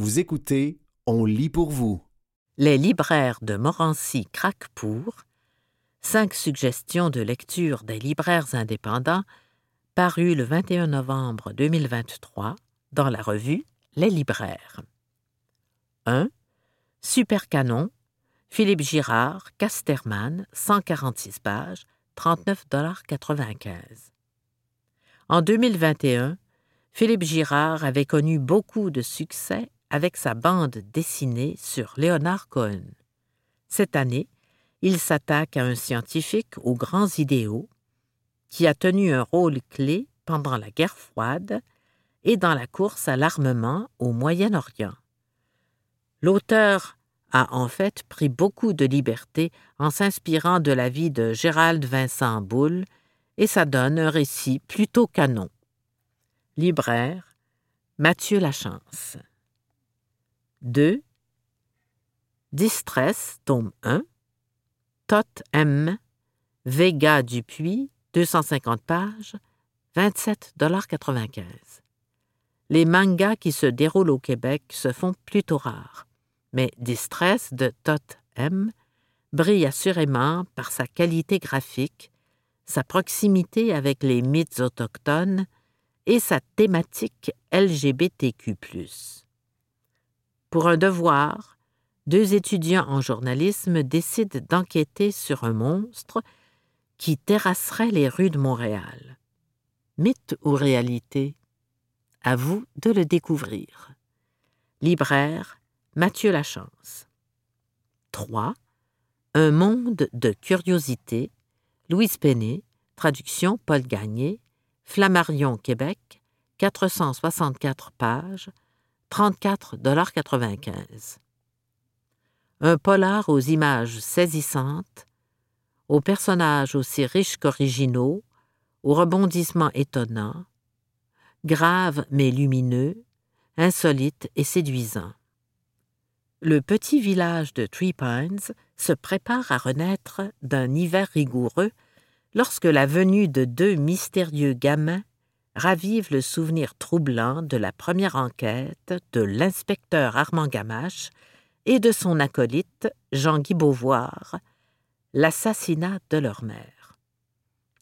Vous écoutez On lit pour vous. Les libraires de Morancy craquent pour cinq suggestions de lecture des libraires indépendants paru le 21 novembre 2023 dans la revue Les libraires. 1. Super Canon, Philippe Girard, Casterman, 146 pages, 39,95 En 2021, Philippe Girard avait connu beaucoup de succès avec sa bande dessinée sur Léonard Cohen. Cette année, il s'attaque à un scientifique aux grands idéaux qui a tenu un rôle clé pendant la guerre froide et dans la course à l'armement au Moyen-Orient. L'auteur a en fait pris beaucoup de liberté en s'inspirant de la vie de Gérald Vincent Boulle, et ça donne un récit plutôt canon. Libraire, Mathieu Lachance. 2. Distress, tome 1. Tot M. Vega Dupuis, 250 pages, 27,95 Les mangas qui se déroulent au Québec se font plutôt rares, mais Distress de Tot M brille assurément par sa qualité graphique, sa proximité avec les mythes autochtones et sa thématique LGBTQ. Pour un devoir, deux étudiants en journalisme décident d'enquêter sur un monstre qui terrasserait les rues de Montréal. Mythe ou réalité? À vous de le découvrir. Libraire Mathieu Lachance. 3. Un monde de curiosité. Louise Penet, traduction Paul Gagné, Flammarion, Québec, 464 pages, 34,95 Un polar aux images saisissantes, aux personnages aussi riches qu'originaux, aux rebondissements étonnants, graves mais lumineux, insolites et séduisants. Le petit village de Three Pines se prépare à renaître d'un hiver rigoureux lorsque la venue de deux mystérieux gamins ravive le souvenir troublant de la première enquête de l'inspecteur Armand Gamache et de son acolyte Jean-Guy Beauvoir, l'assassinat de leur mère.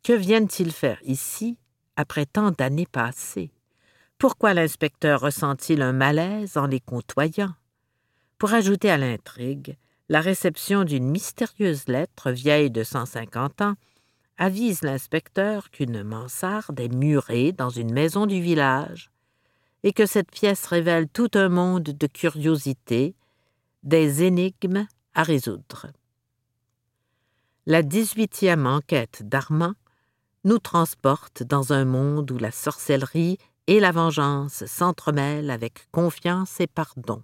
Que viennent-ils faire ici après tant d'années passées? Pourquoi l'inspecteur ressent-il un malaise en les côtoyant? Pour ajouter à l'intrigue, la réception d'une mystérieuse lettre vieille de 150 ans avise l'inspecteur qu'une mansarde est murée dans une maison du village et que cette pièce révèle tout un monde de curiosités, des énigmes à résoudre. La dix-huitième enquête d'Armand nous transporte dans un monde où la sorcellerie et la vengeance s'entremêlent avec confiance et pardon.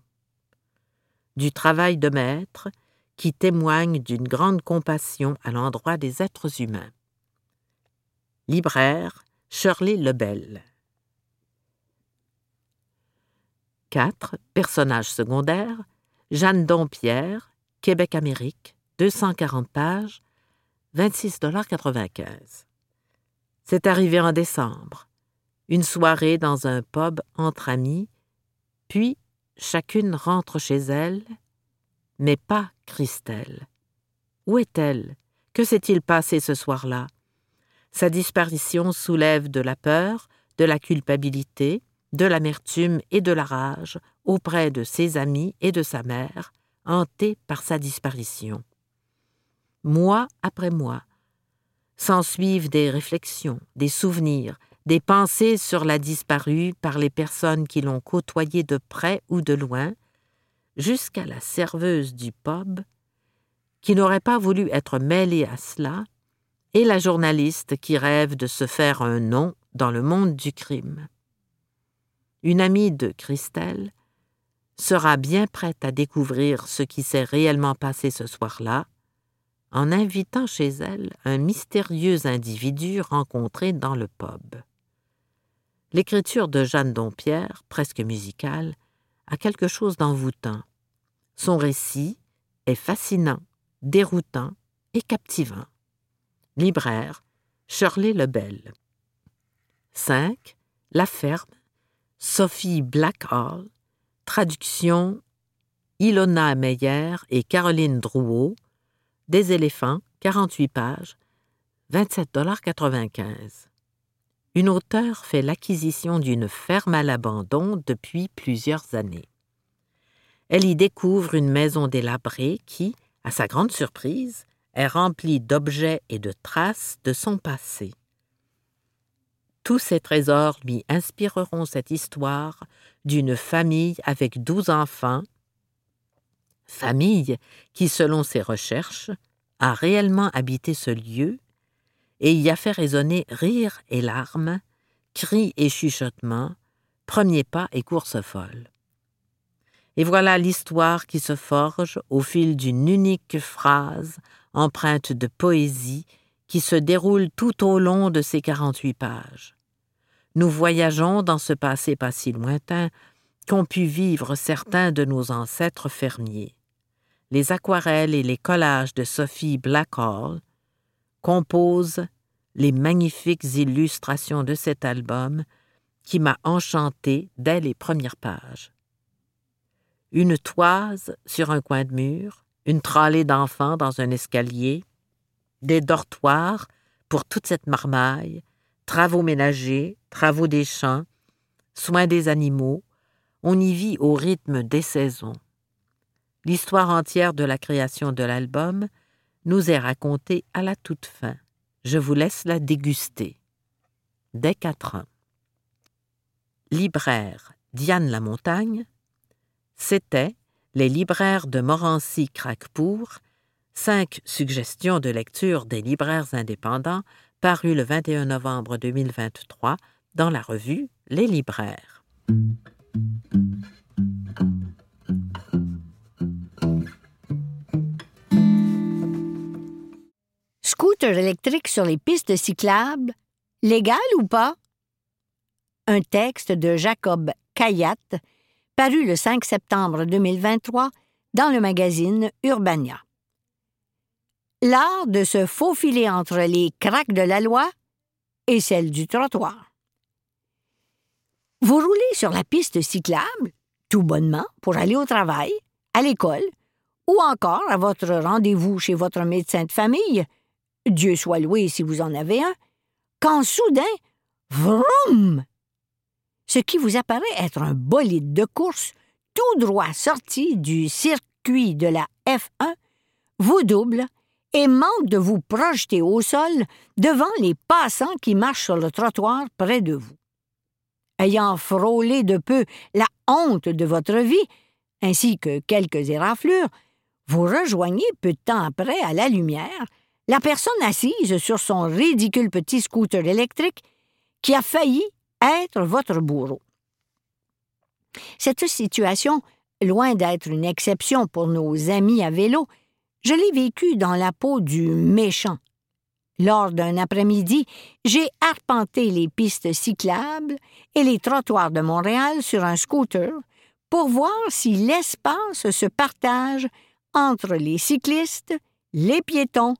Du travail de maître qui témoigne d'une grande compassion à l'endroit des êtres humains. Libraire Shirley Lebel. 4. Personnages secondaires Jeanne Dompierre, Québec-Amérique, 240 pages, 26,95 C'est arrivé en décembre. Une soirée dans un pub entre amis, puis chacune rentre chez elle, mais pas Christelle. Où est-elle? Que s'est-il passé ce soir-là? Sa disparition soulève de la peur, de la culpabilité, de l'amertume et de la rage auprès de ses amis et de sa mère, hantés par sa disparition. Mois après mois, s'ensuivent des réflexions, des souvenirs, des pensées sur la disparue par les personnes qui l'ont côtoyée de près ou de loin, jusqu'à la serveuse du pub, qui n'aurait pas voulu être mêlée à cela, et la journaliste qui rêve de se faire un nom dans le monde du crime. Une amie de Christelle sera bien prête à découvrir ce qui s'est réellement passé ce soir-là en invitant chez elle un mystérieux individu rencontré dans le pub. L'écriture de Jeanne Dompierre, presque musicale, a quelque chose d'envoûtant. Son récit est fascinant, déroutant et captivant. Libraire, Shirley Lebel. 5. La ferme, Sophie Blackhall, Traduction Ilona Meyer et Caroline Drouot. Des éléphants, 48 pages, 27,95 Une auteure fait l'acquisition d'une ferme à l'abandon depuis plusieurs années. Elle y découvre une maison délabrée qui, à sa grande surprise, est remplie d'objets et de traces de son passé. Tous ces trésors lui inspireront cette histoire d'une famille avec douze enfants, famille qui, selon ses recherches, a réellement habité ce lieu et y a fait résonner rires et larmes, cris et chuchotements, premiers pas et courses folles. Et voilà l'histoire qui se forge au fil d'une unique phrase empreinte de poésie qui se déroule tout au long de ces quarante-huit pages. Nous voyageons dans ce passé pas si lointain qu'ont pu vivre certains de nos ancêtres fermiers. Les aquarelles et les collages de Sophie Blackhall composent les magnifiques illustrations de cet album qui m'a enchanté dès les premières pages une toise sur un coin de mur, une tralée d'enfants dans un escalier, des dortoirs pour toute cette marmaille, travaux ménagers, travaux des champs, soins des animaux, on y vit au rythme des saisons. L'histoire entière de la création de l'album nous est racontée à la toute fin. Je vous laisse la déguster. Dès quatre ans. Libraire Diane Lamontagne, c'était Les libraires de Morancy-Craquepour, cinq suggestions de lecture des libraires indépendants, paru le 21 novembre 2023 dans la revue Les libraires. Scooter électrique sur les pistes cyclables, légal ou pas? Un texte de Jacob paru le 5 septembre 2023 dans le magazine Urbania. L'art de se faufiler entre les craques de la loi et celles du trottoir. Vous roulez sur la piste cyclable, tout bonnement, pour aller au travail, à l'école, ou encore à votre rendez-vous chez votre médecin de famille, Dieu soit loué si vous en avez un, quand soudain, vroom, ce qui vous apparaît être un bolide de course tout droit sorti du circuit de la F1 vous double et manque de vous projeter au sol devant les passants qui marchent sur le trottoir près de vous. Ayant frôlé de peu la honte de votre vie, ainsi que quelques éraflures, vous rejoignez peu de temps après, à la lumière, la personne assise sur son ridicule petit scooter électrique qui a failli être votre bourreau. Cette situation, loin d'être une exception pour nos amis à vélo, je l'ai vécue dans la peau du méchant. Lors d'un après-midi, j'ai arpenté les pistes cyclables et les trottoirs de Montréal sur un scooter pour voir si l'espace se partage entre les cyclistes, les piétons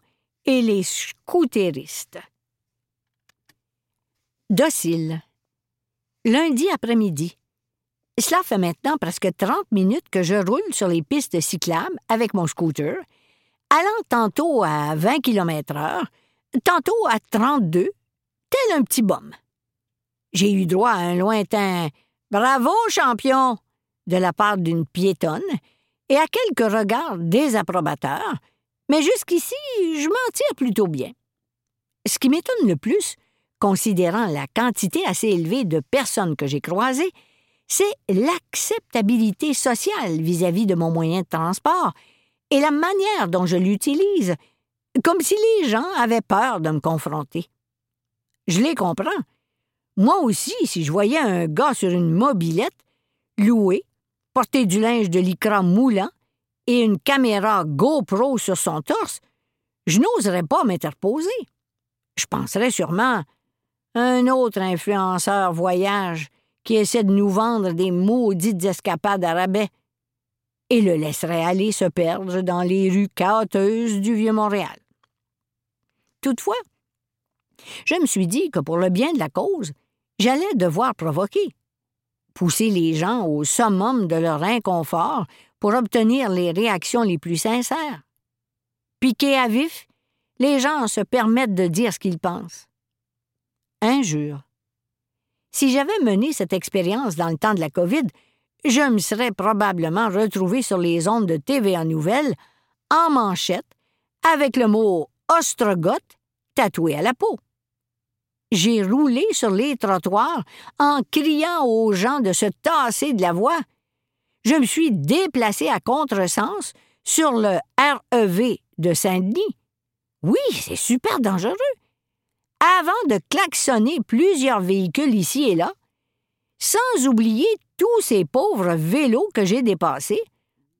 et les scooteristes. Docile lundi après-midi. Cela fait maintenant presque 30 minutes que je roule sur les pistes cyclables avec mon scooter, allant tantôt à 20 km heure, tantôt à 32, tel un petit bum. J'ai eu droit à un lointain Bravo, champion! de la part d'une piétonne et à quelques regards désapprobateurs, mais jusqu'ici, je m'en tire plutôt bien. Ce qui m'étonne le plus, considérant la quantité assez élevée de personnes que j'ai croisées, c'est l'acceptabilité sociale vis-à-vis de mon moyen de transport et la manière dont je l'utilise, comme si les gens avaient peur de me confronter. Je les comprends. Moi aussi, si je voyais un gars sur une mobilette, loué, porter du linge de lycra moulant et une caméra GoPro sur son torse, je n'oserais pas m'interposer. Je penserais sûrement un autre influenceur voyage qui essaie de nous vendre des maudites escapades à rabais et le laisserait aller se perdre dans les rues chaoteuses du Vieux-Montréal. Toutefois, je me suis dit que pour le bien de la cause, j'allais devoir provoquer. pousser les gens au summum de leur inconfort pour obtenir les réactions les plus sincères. Piqués à vif, les gens se permettent de dire ce qu'ils pensent. Injure. Si j'avais mené cette expérience dans le temps de la COVID, je me serais probablement retrouvé sur les ondes de TVA Nouvelles en manchette avec le mot ostrogoth tatoué à la peau. J'ai roulé sur les trottoirs en criant aux gens de se tasser de la voie. Je me suis déplacé à contresens sur le REV de Saint-Denis. Oui, c'est super dangereux. Avant de klaxonner plusieurs véhicules ici et là, sans oublier tous ces pauvres vélos que j'ai dépassés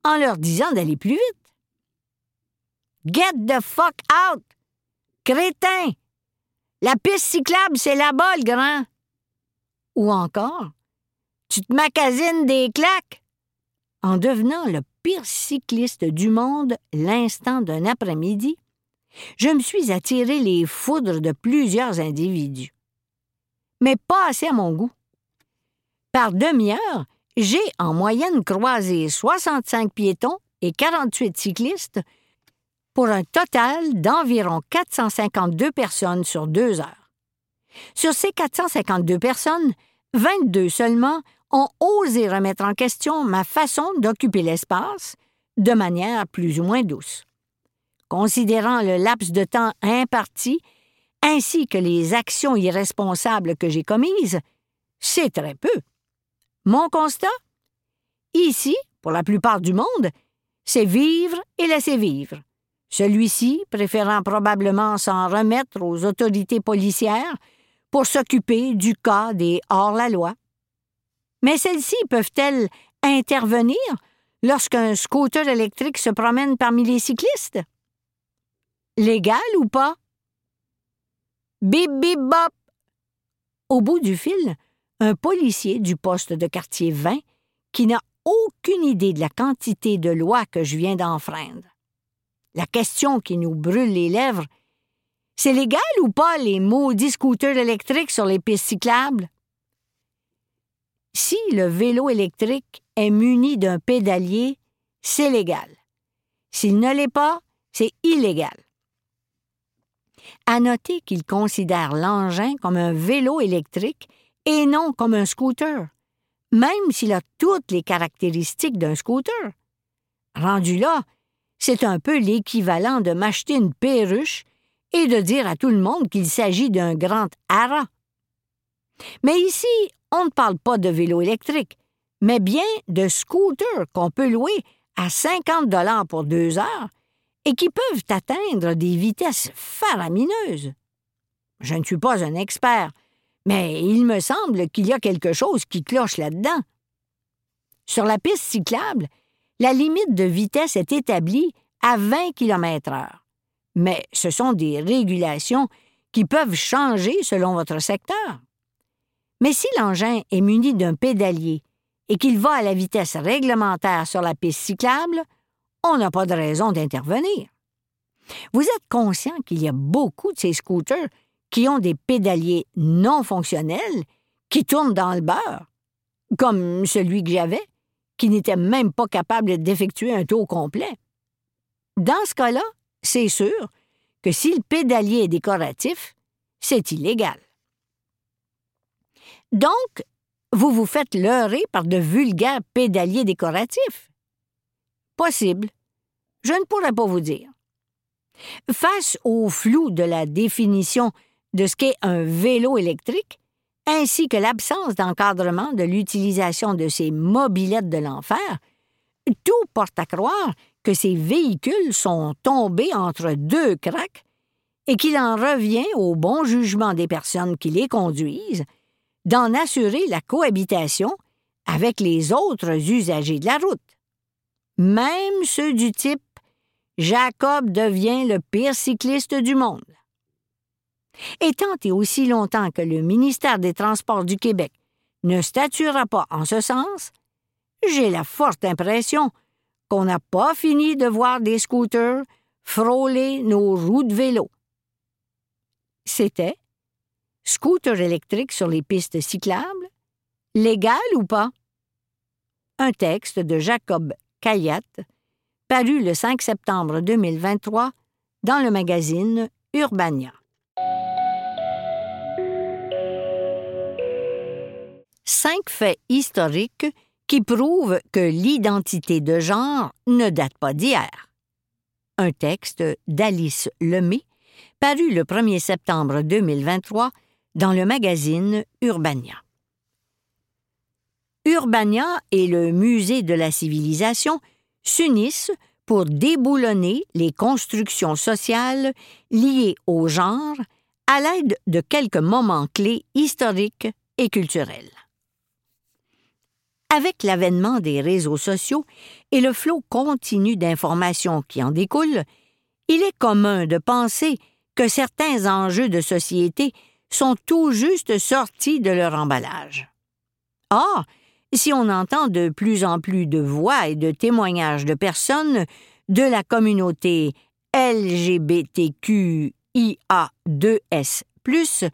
en leur disant d'aller plus vite. Get the fuck out! Crétin! La piste cyclable, c'est là-bas, le grand! Ou encore, tu te magasines des claques! En devenant le pire cycliste du monde l'instant d'un après-midi, je me suis attiré les foudres de plusieurs individus. Mais pas assez à mon goût. Par demi-heure, j'ai en moyenne croisé 65 piétons et 48 cyclistes pour un total d'environ 452 personnes sur deux heures. Sur ces 452 personnes, 22 seulement ont osé remettre en question ma façon d'occuper l'espace de manière plus ou moins douce. Considérant le laps de temps imparti, ainsi que les actions irresponsables que j'ai commises, c'est très peu. Mon constat? Ici, pour la plupart du monde, c'est vivre et laisser vivre. Celui-ci préférant probablement s'en remettre aux autorités policières pour s'occuper du cas des hors-la-loi. Mais celles-ci peuvent-elles intervenir lorsqu'un scooter électrique se promène parmi les cyclistes? Légal ou pas? Bip bip bop! Au bout du fil, un policier du poste de quartier 20 qui n'a aucune idée de la quantité de lois que je viens d'enfreindre. La question qui nous brûle les lèvres, c'est légal ou pas les maudits scooters électriques sur les pistes cyclables? Si le vélo électrique est muni d'un pédalier, c'est légal. S'il ne l'est pas, c'est illégal. À noter qu'il considère l'engin comme un vélo électrique et non comme un scooter, même s'il a toutes les caractéristiques d'un scooter. Rendu là, c'est un peu l'équivalent de m'acheter une perruche et de dire à tout le monde qu'il s'agit d'un grand haras. Mais ici, on ne parle pas de vélo électrique, mais bien de scooters qu'on peut louer à 50 dollars pour deux heures et qui peuvent atteindre des vitesses faramineuses. Je ne suis pas un expert, mais il me semble qu'il y a quelque chose qui cloche là-dedans. Sur la piste cyclable, la limite de vitesse est établie à 20 km/h. Mais ce sont des régulations qui peuvent changer selon votre secteur. Mais si l'engin est muni d'un pédalier et qu'il va à la vitesse réglementaire sur la piste cyclable, on n'a pas de raison d'intervenir. Vous êtes conscient qu'il y a beaucoup de ces scooters qui ont des pédaliers non fonctionnels qui tournent dans le beurre, comme celui que j'avais, qui n'était même pas capable d'effectuer un tour complet. Dans ce cas-là, c'est sûr que si le pédalier est décoratif, c'est illégal. Donc, vous vous faites leurrer par de vulgaires pédaliers décoratifs? Possible. Je ne pourrais pas vous dire. Face au flou de la définition de ce qu'est un vélo électrique, ainsi que l'absence d'encadrement de l'utilisation de ces mobilettes de l'enfer, tout porte à croire que ces véhicules sont tombés entre deux craques et qu'il en revient au bon jugement des personnes qui les conduisent d'en assurer la cohabitation avec les autres usagers de la route. Même ceux du type Jacob devient le pire cycliste du monde. Et tant et aussi longtemps que le ministère des Transports du Québec ne statuera pas en ce sens, j'ai la forte impression qu'on n'a pas fini de voir des scooters frôler nos roues de vélo. C'était scooter électrique sur les pistes cyclables, Légal ou pas? Un texte de Jacob Kayat, paru le 5 septembre 2023 dans le magazine Urbania. Cinq faits historiques qui prouvent que l'identité de genre ne date pas d'hier. Un texte d'Alice Lemay, paru le 1er septembre 2023 dans le magazine Urbania. Urbania et le Musée de la civilisation s'unissent pour déboulonner les constructions sociales liées au genre à l'aide de quelques moments clés historiques et culturels. Avec l'avènement des réseaux sociaux et le flot continu d'informations qui en découlent, il est commun de penser que certains enjeux de société sont tout juste sortis de leur emballage. Or, si on entend de plus en plus de voix et de témoignages de personnes de la communauté LGBTQIA2S,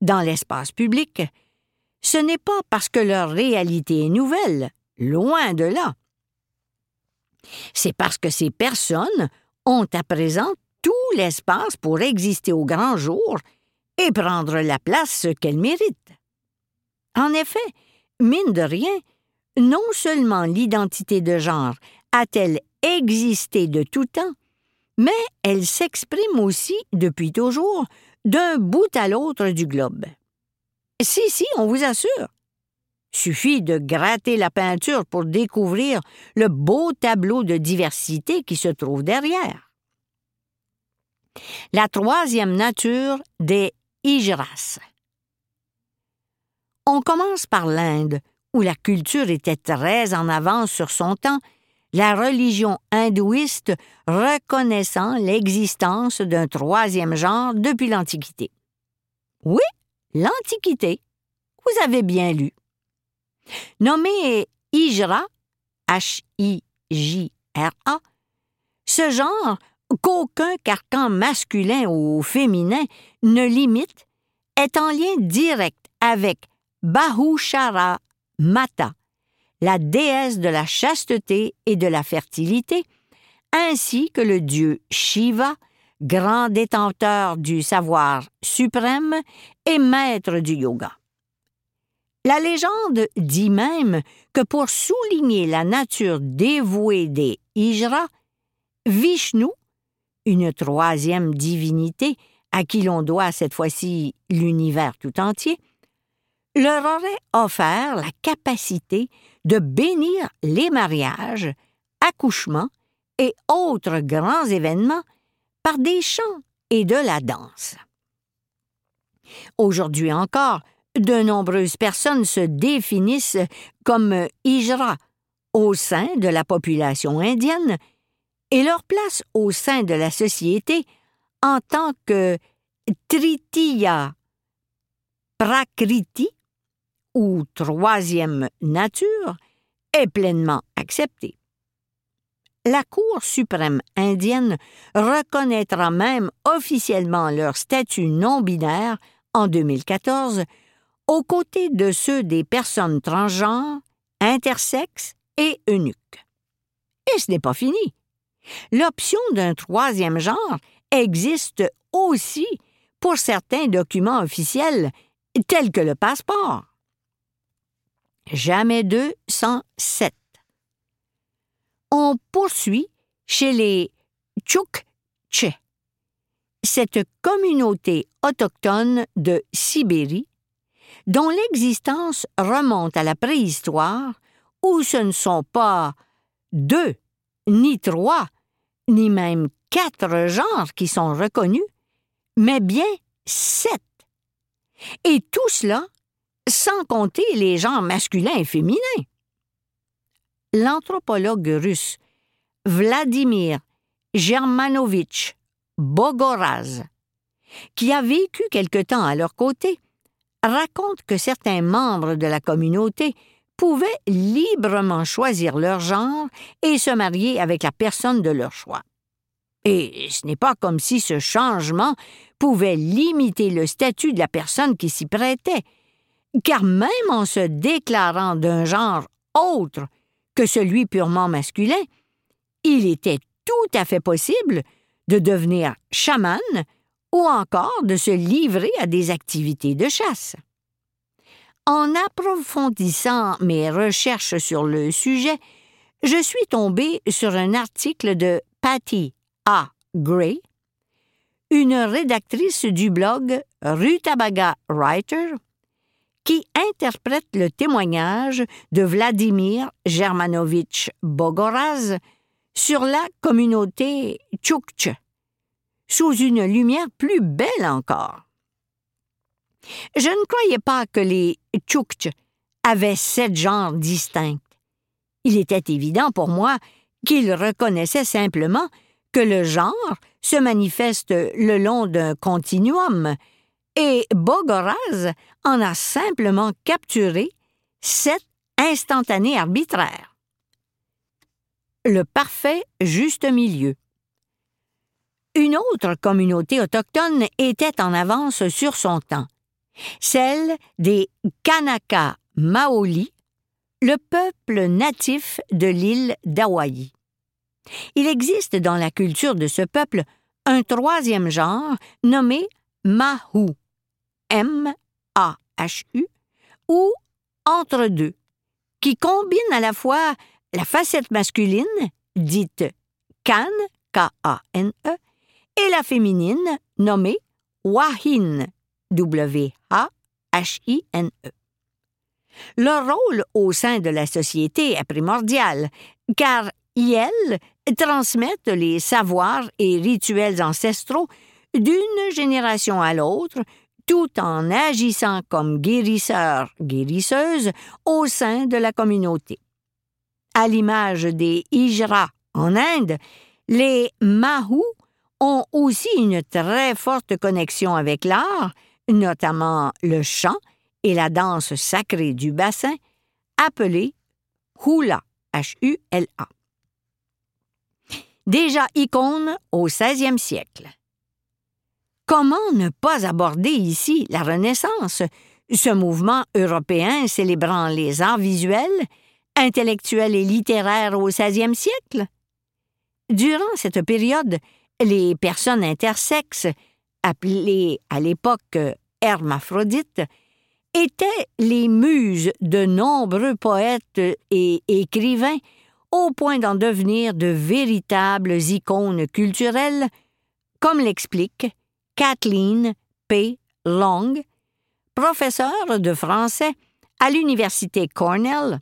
dans l'espace public, ce n'est pas parce que leur réalité est nouvelle, loin de là. C'est parce que ces personnes ont à présent tout l'espace pour exister au grand jour et prendre la place qu'elles méritent. En effet, mine de rien, non seulement l'identité de genre a-t-elle existé de tout temps, mais elle s'exprime aussi depuis toujours d'un bout à l'autre du globe. Si, si, on vous assure. Suffit de gratter la peinture pour découvrir le beau tableau de diversité qui se trouve derrière. La troisième nature des Hijras. On commence par l'Inde, où la culture était très en avance sur son temps, la religion hindouiste reconnaissant l'existence d'un troisième genre depuis l'Antiquité. Oui, l'Antiquité. Vous avez bien lu. Nommé Hijra, H-I-J-R-A, ce genre qu'aucun carcan masculin ou féminin ne limite est en lien direct avec Bahushara Mata, la déesse de la chasteté et de la fertilité, ainsi que le dieu Shiva, grand détenteur du savoir suprême et maître du yoga. La légende dit même que pour souligner la nature dévouée des Hijra, Vishnu, une troisième divinité à qui l'on doit cette fois-ci l'univers tout entier, leur aurait offert la capacité de bénir les mariages, accouchements et autres grands événements par des chants et de la danse. Aujourd'hui encore, de nombreuses personnes se définissent comme Hijra au sein de la population indienne et leur place au sein de la société en tant que Tritiya Prakriti ou troisième nature est pleinement acceptée. La Cour suprême indienne reconnaîtra même officiellement leur statut non binaire en 2014 aux côtés de ceux des personnes transgenres, intersexes et eunuques. Et ce n'est pas fini. L'option d'un troisième genre existe aussi pour certains documents officiels tels que le passeport. Jamais deux sans sept on poursuit chez les Tchouktche, cette communauté autochtone de Sibérie, dont l'existence remonte à la préhistoire, où ce ne sont pas deux, ni trois, ni même quatre genres qui sont reconnus, mais bien sept. Et tout cela sans compter les genres masculins et féminins l'anthropologue russe Vladimir Germanovitch Bogoraz, qui a vécu quelque temps à leur côté, raconte que certains membres de la communauté pouvaient librement choisir leur genre et se marier avec la personne de leur choix. Et ce n'est pas comme si ce changement pouvait limiter le statut de la personne qui s'y prêtait, car même en se déclarant d'un genre autre que celui purement masculin, il était tout à fait possible de devenir chaman ou encore de se livrer à des activités de chasse. En approfondissant mes recherches sur le sujet, je suis tombé sur un article de Patty A. Gray, une rédactrice du blog Rutabaga Writer, qui interprète le témoignage de Vladimir Germanovitch Bogoraz sur la communauté Tchoukche, sous une lumière plus belle encore. Je ne croyais pas que les Tchoukches avaient sept genres distincts. Il était évident pour moi qu'ils reconnaissaient simplement que le genre se manifeste le long d'un continuum, et Bogoraz en a simplement capturé sept instantanés arbitraires. Le parfait juste milieu. Une autre communauté autochtone était en avance sur son temps, celle des Kanaka Maoli, le peuple natif de l'île d'Hawaï. Il existe dans la culture de ce peuple un troisième genre nommé Mahu, M-A-H-U, ou entre deux, qui combine à la fois la facette masculine, dite Kan, K-A-N-E, et la féminine, nommée Wahin, W-A-H-I-N-E. Leur rôle au sein de la société est primordial, car elles transmettent les savoirs et rituels ancestraux d'une génération à l'autre, tout en agissant comme guérisseurs, guérisseuses au sein de la communauté. À l'image des Hijra en Inde, les Mahou ont aussi une très forte connexion avec l'art, notamment le chant et la danse sacrée du bassin, appelée hula, H-U-L-A. Déjà icône au XVIe siècle. Comment ne pas aborder ici la Renaissance, ce mouvement européen célébrant les arts visuels, intellectuels et littéraires au XVIe siècle? Durant cette période, les personnes intersexes, appelées à l'époque hermaphrodites, étaient les muses de nombreux poètes et écrivains au point d'en devenir de véritables icônes culturelles, comme l'explique Kathleen P. Long, professeure de français à l'Université Cornell